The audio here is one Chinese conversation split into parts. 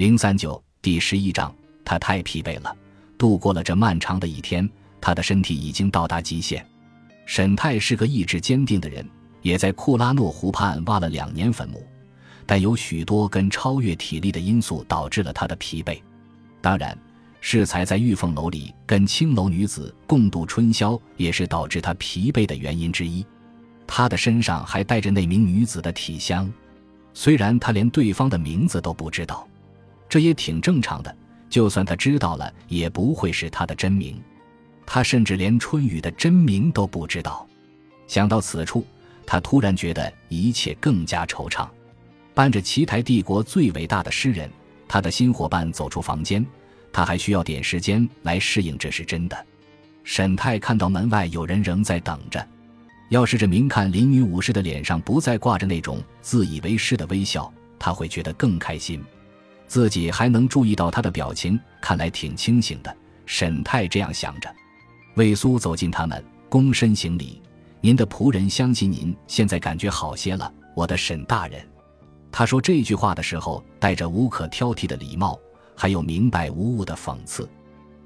零三九第十一章，他太疲惫了。度过了这漫长的一天，他的身体已经到达极限。沈泰是个意志坚定的人，也在库拉诺湖畔挖了两年坟墓，但有许多跟超越体力的因素导致了他的疲惫。当然，适才在玉凤楼里跟青楼女子共度春宵，也是导致他疲惫的原因之一。他的身上还带着那名女子的体香，虽然他连对方的名字都不知道。这也挺正常的，就算他知道了，也不会是他的真名。他甚至连春雨的真名都不知道。想到此处，他突然觉得一切更加惆怅。伴着奇台帝国最伟大的诗人，他的新伙伴走出房间，他还需要点时间来适应，这是真的。沈泰看到门外有人仍在等着。要是这明看林女武士的脸上不再挂着那种自以为是的微笑，他会觉得更开心。自己还能注意到他的表情，看来挺清醒的。沈泰这样想着。魏苏走进他们，躬身行礼：“您的仆人相信您现在感觉好些了，我的沈大人。”他说这句话的时候，带着无可挑剔的礼貌，还有明白无误的讽刺。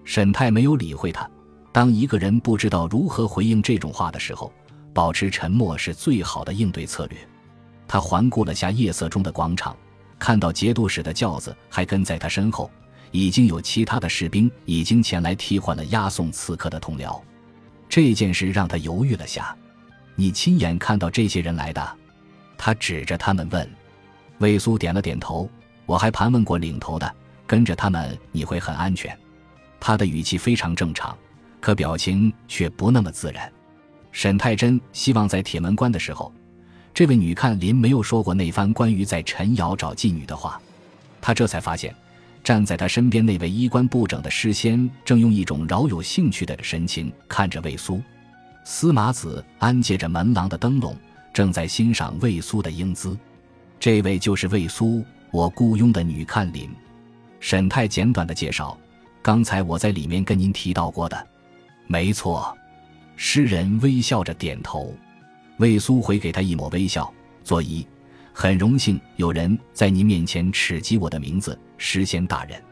沈泰没有理会他。当一个人不知道如何回应这种话的时候，保持沉默是最好的应对策略。他环顾了下夜色中的广场。看到节度使的轿子还跟在他身后，已经有其他的士兵已经前来替换了押送刺客的同僚。这件事让他犹豫了下。你亲眼看到这些人来的？他指着他们问。魏苏点了点头。我还盘问过领头的，跟着他们你会很安全。他的语气非常正常，可表情却不那么自然。沈太真希望在铁门关的时候。这位女看林没有说过那番关于在陈瑶找妓女的话，他这才发现，站在他身边那位衣冠不整的诗仙正用一种饶有兴趣的神情看着魏苏。司马子安借着门廊的灯笼，正在欣赏魏苏的英姿。这位就是魏苏，我雇佣的女看林。沈太简短的介绍，刚才我在里面跟您提到过的，没错。诗人微笑着点头。魏苏回给他一抹微笑，作揖：“很荣幸有人在您面前斥及我的名字，诗仙大人。”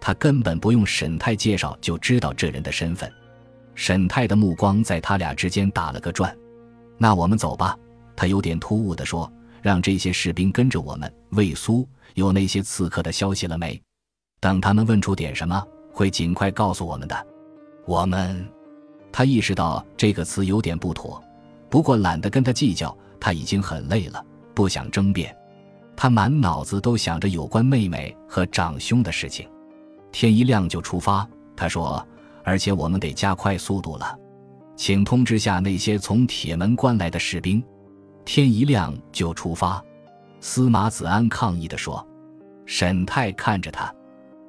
他根本不用沈泰介绍就知道这人的身份。沈泰的目光在他俩之间打了个转。“那我们走吧。”他有点突兀地说，“让这些士兵跟着我们。”魏苏有那些刺客的消息了没？等他们问出点什么，会尽快告诉我们的。我们，他意识到这个词有点不妥。不过懒得跟他计较，他已经很累了，不想争辩。他满脑子都想着有关妹妹和长兄的事情。天一亮就出发，他说，而且我们得加快速度了，请通知下那些从铁门关来的士兵。天一亮就出发，司马子安抗议地说。沈泰看着他，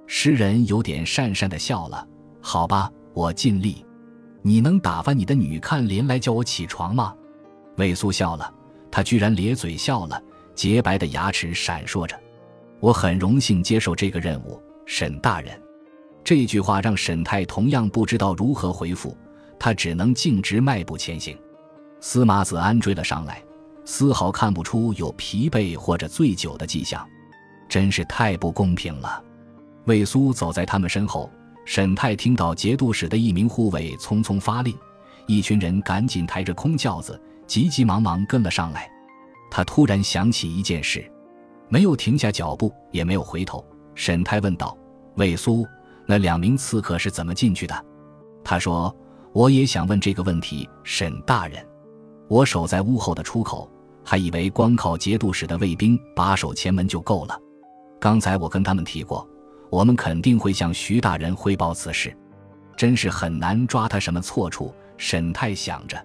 诗人有点讪讪地笑了。好吧，我尽力。你能打发你的女看林来叫我起床吗？魏苏笑了，他居然咧嘴笑了，洁白的牙齿闪烁着。我很荣幸接受这个任务，沈大人。这句话让沈泰同样不知道如何回复，他只能径直迈步前行。司马子安追了上来，丝毫看不出有疲惫或者醉酒的迹象，真是太不公平了。魏苏走在他们身后。沈泰听到节度使的一名护卫匆匆发令，一群人赶紧抬着空轿子，急急忙忙跟了上来。他突然想起一件事，没有停下脚步，也没有回头。沈泰问道：“魏苏，那两名刺客是怎么进去的？”他说：“我也想问这个问题，沈大人。我守在屋后的出口，还以为光靠节度使的卫兵把守前门就够了。刚才我跟他们提过。”我们肯定会向徐大人汇报此事，真是很难抓他什么错处。沈泰想着，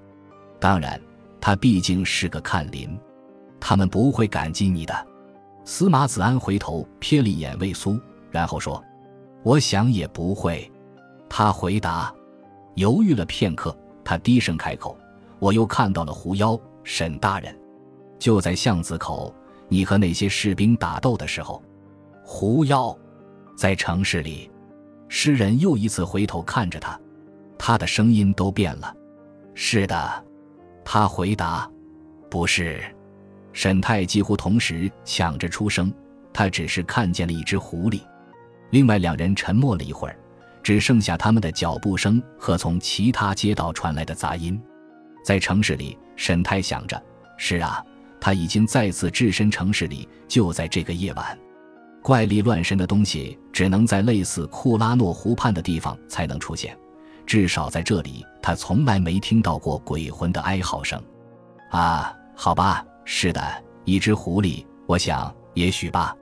当然，他毕竟是个看林，他们不会感激你的。司马子安回头瞥了一眼魏苏，然后说：“我想也不会。”他回答，犹豫了片刻，他低声开口：“我又看到了狐妖，沈大人，就在巷子口，你和那些士兵打斗的时候，狐妖。”在城市里，诗人又一次回头看着他，他的声音都变了。是的，他回答。不是，沈泰几乎同时抢着出声。他只是看见了一只狐狸。另外两人沉默了一会儿，只剩下他们的脚步声和从其他街道传来的杂音。在城市里，沈太想着：是啊，他已经再次置身城市里，就在这个夜晚。怪力乱神的东西只能在类似库拉诺湖畔的地方才能出现，至少在这里，他从来没听到过鬼魂的哀嚎声。啊，好吧，是的，一只狐狸。我想，也许吧。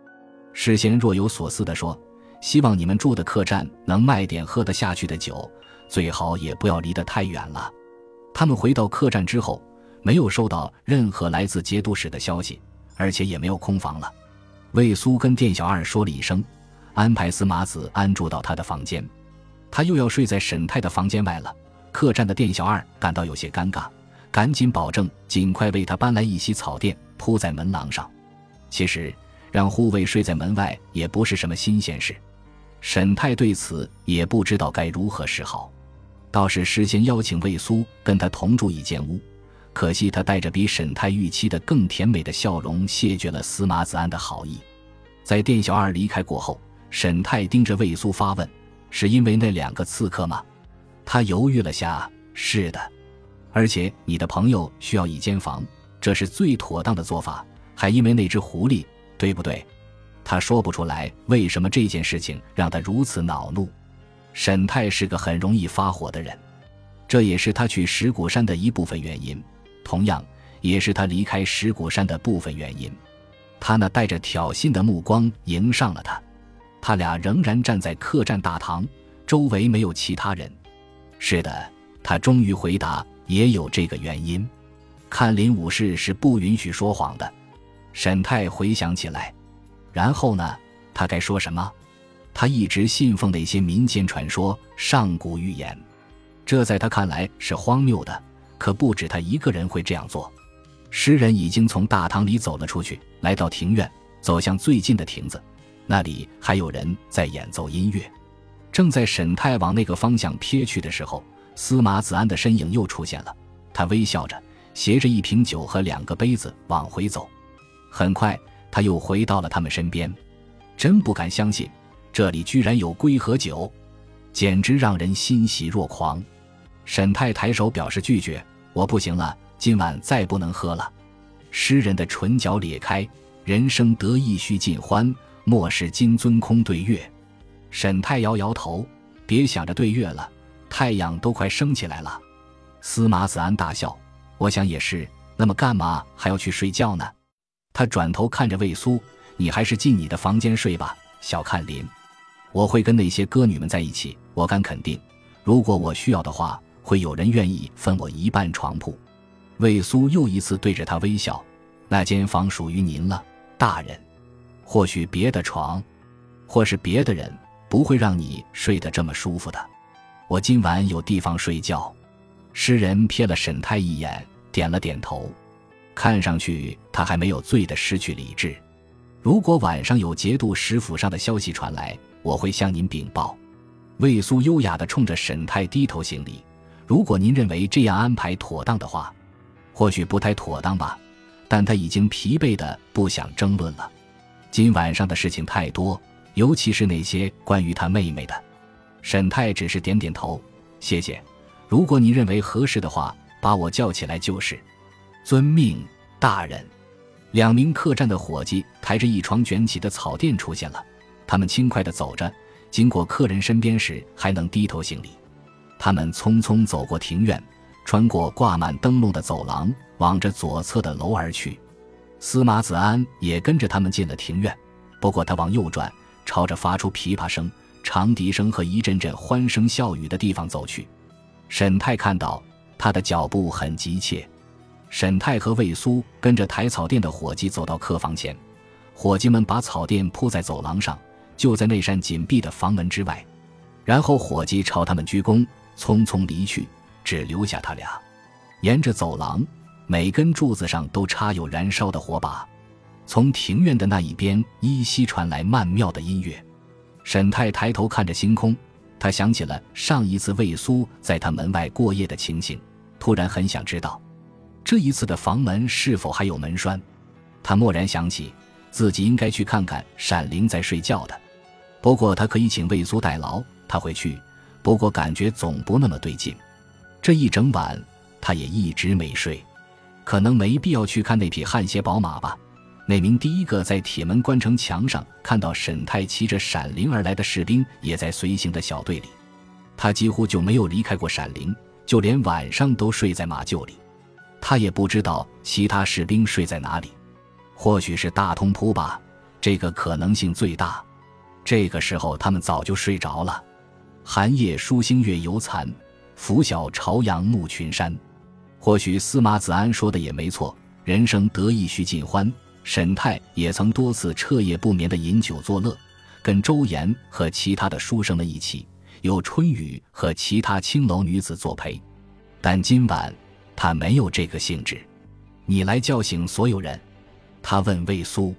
诗仙若有所思地说：“希望你们住的客栈能卖点喝得下去的酒，最好也不要离得太远了。”他们回到客栈之后，没有收到任何来自节度使的消息，而且也没有空房了。魏苏跟店小二说了一声，安排司马子安住到他的房间。他又要睡在沈太的房间外了。客栈的店小二感到有些尴尬，赶紧保证尽快为他搬来一席草垫铺在门廊上。其实，让护卫睡在门外也不是什么新鲜事。沈太对此也不知道该如何是好，倒是事先邀请魏苏跟他同住一间屋。可惜他带着比沈太预期的更甜美的笑容，谢绝了司马子安的好意。在店小二离开过后，沈太盯着魏苏发问：“是因为那两个刺客吗？”他犹豫了下：“是的，而且你的朋友需要一间房，这是最妥当的做法。还因为那只狐狸，对不对？”他说不出来为什么这件事情让他如此恼怒。沈太是个很容易发火的人，这也是他去石鼓山的一部分原因。同样，也是他离开石鼓山的部分原因。他那带着挑衅的目光迎上了他。他俩仍然站在客栈大堂，周围没有其他人。是的，他终于回答，也有这个原因。看林武士是不允许说谎的。沈太回想起来，然后呢？他该说什么？他一直信奉那些民间传说、上古预言，这在他看来是荒谬的。可不止他一个人会这样做。诗人已经从大堂里走了出去，来到庭院，走向最近的亭子，那里还有人在演奏音乐。正在沈太往那个方向瞥去的时候，司马子安的身影又出现了。他微笑着，携着一瓶酒和两个杯子往回走。很快，他又回到了他们身边。真不敢相信，这里居然有龟和酒，简直让人欣喜若狂。沈太抬手表示拒绝。我不行了，今晚再不能喝了。诗人的唇角裂开，人生得意须尽欢，莫使金樽空对月。沈太摇摇头，别想着对月了，太阳都快升起来了。司马子安大笑，我想也是。那么干嘛还要去睡觉呢？他转头看着魏苏，你还是进你的房间睡吧。小看林，我会跟那些歌女们在一起，我敢肯定，如果我需要的话。会有人愿意分我一半床铺？魏苏又一次对着他微笑。那间房属于您了，大人。或许别的床，或是别的人，不会让你睡得这么舒服的。我今晚有地方睡觉。诗人瞥了沈太一眼，点了点头。看上去他还没有醉得失去理智。如果晚上有节度使府上的消息传来，我会向您禀报。魏苏优雅地冲着沈太低头行礼。如果您认为这样安排妥当的话，或许不太妥当吧。但他已经疲惫的不想争论了。今晚上的事情太多，尤其是那些关于他妹妹的。沈太只是点点头，谢谢。如果您认为合适的话，把我叫起来就是。遵命，大人。两名客栈的伙计抬着一床卷起的草垫出现了，他们轻快地走着，经过客人身边时还能低头行礼。他们匆匆走过庭院，穿过挂满灯笼的走廊，往着左侧的楼而去。司马子安也跟着他们进了庭院，不过他往右转，朝着发出琵琶声、长笛声和一阵阵欢声笑语的地方走去。沈太看到他的脚步很急切，沈太和魏苏跟着抬草垫的伙计走到客房前，伙计们把草垫铺在走廊上，就在那扇紧闭的房门之外，然后伙计朝他们鞠躬。匆匆离去，只留下他俩。沿着走廊，每根柱子上都插有燃烧的火把。从庭院的那一边，依稀传来曼妙的音乐。沈太抬头看着星空，他想起了上一次魏苏在他门外过夜的情形，突然很想知道，这一次的房门是否还有门栓。他蓦然想起，自己应该去看看闪灵在睡觉的。不过他可以请魏苏代劳，他会去。不过感觉总不那么对劲。这一整晚他也一直没睡，可能没必要去看那匹汗血宝马吧。那名第一个在铁门关城墙上看到沈泰骑着闪灵而来的士兵也在随行的小队里。他几乎就没有离开过闪灵，就连晚上都睡在马厩里。他也不知道其他士兵睡在哪里，或许是大通铺吧，这个可能性最大。这个时候他们早就睡着了。寒夜疏星月犹残，拂晓朝阳暮群山。或许司马子安说的也没错，人生得意须尽欢。沈泰也曾多次彻夜不眠的饮酒作乐，跟周岩和其他的书生们一起，有春雨和其他青楼女子作陪。但今晚他没有这个兴致。你来叫醒所有人，他问魏苏：“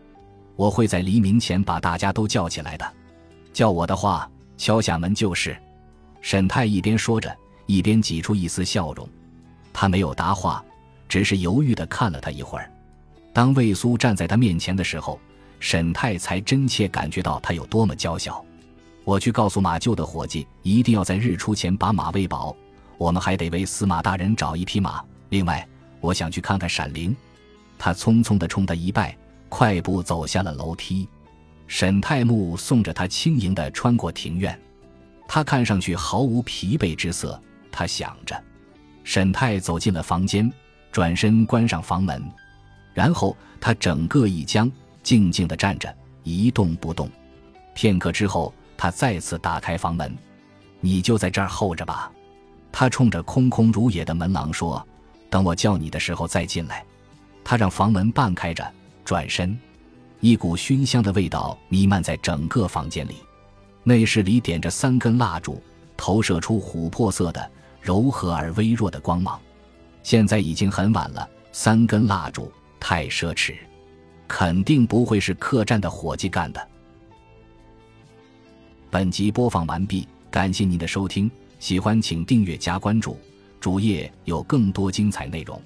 我会在黎明前把大家都叫起来的。叫我的话，敲下门就是。”沈泰一边说着，一边挤出一丝笑容。他没有答话，只是犹豫地看了他一会儿。当魏苏站在他面前的时候，沈泰才真切感觉到他有多么娇小。我去告诉马厩的伙计，一定要在日出前把马喂饱。我们还得为司马大人找一匹马。另外，我想去看看闪灵。他匆匆地冲他一拜，快步走下了楼梯。沈太木送着他轻盈地穿过庭院，他看上去毫无疲惫之色。他想着，沈太走进了房间，转身关上房门。然后他整个一僵，静静地站着，一动不动。片刻之后，他再次打开房门：“你就在这儿候着吧。”他冲着空空如也的门廊说：“等我叫你的时候再进来。”他让房门半开着，转身，一股熏香的味道弥漫在整个房间里。内室里点着三根蜡烛，投射出琥珀色的、柔和而微弱的光芒。现在已经很晚了，三根蜡烛。太奢侈，肯定不会是客栈的伙计干的。本集播放完毕，感谢您的收听，喜欢请订阅加关注，主页有更多精彩内容。